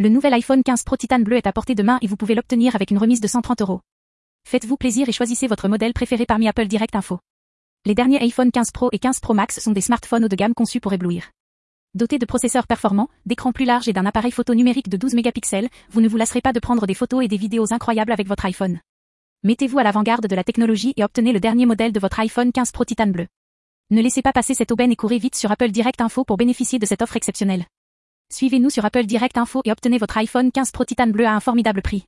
Le nouvel iPhone 15 Pro Titan bleu est à portée de main et vous pouvez l'obtenir avec une remise de 130 euros. Faites-vous plaisir et choisissez votre modèle préféré parmi Apple Direct Info. Les derniers iPhone 15 Pro et 15 Pro Max sont des smartphones haut de gamme conçus pour éblouir. Dotés de processeurs performants, d'écrans plus larges et d'un appareil photo numérique de 12 mégapixels, vous ne vous lasserez pas de prendre des photos et des vidéos incroyables avec votre iPhone. Mettez-vous à l'avant-garde de la technologie et obtenez le dernier modèle de votre iPhone 15 Pro Titan bleu. Ne laissez pas passer cette aubaine et courez vite sur Apple Direct Info pour bénéficier de cette offre exceptionnelle. Suivez-nous sur Apple Direct Info et obtenez votre iPhone 15 Pro Titan bleu à un formidable prix.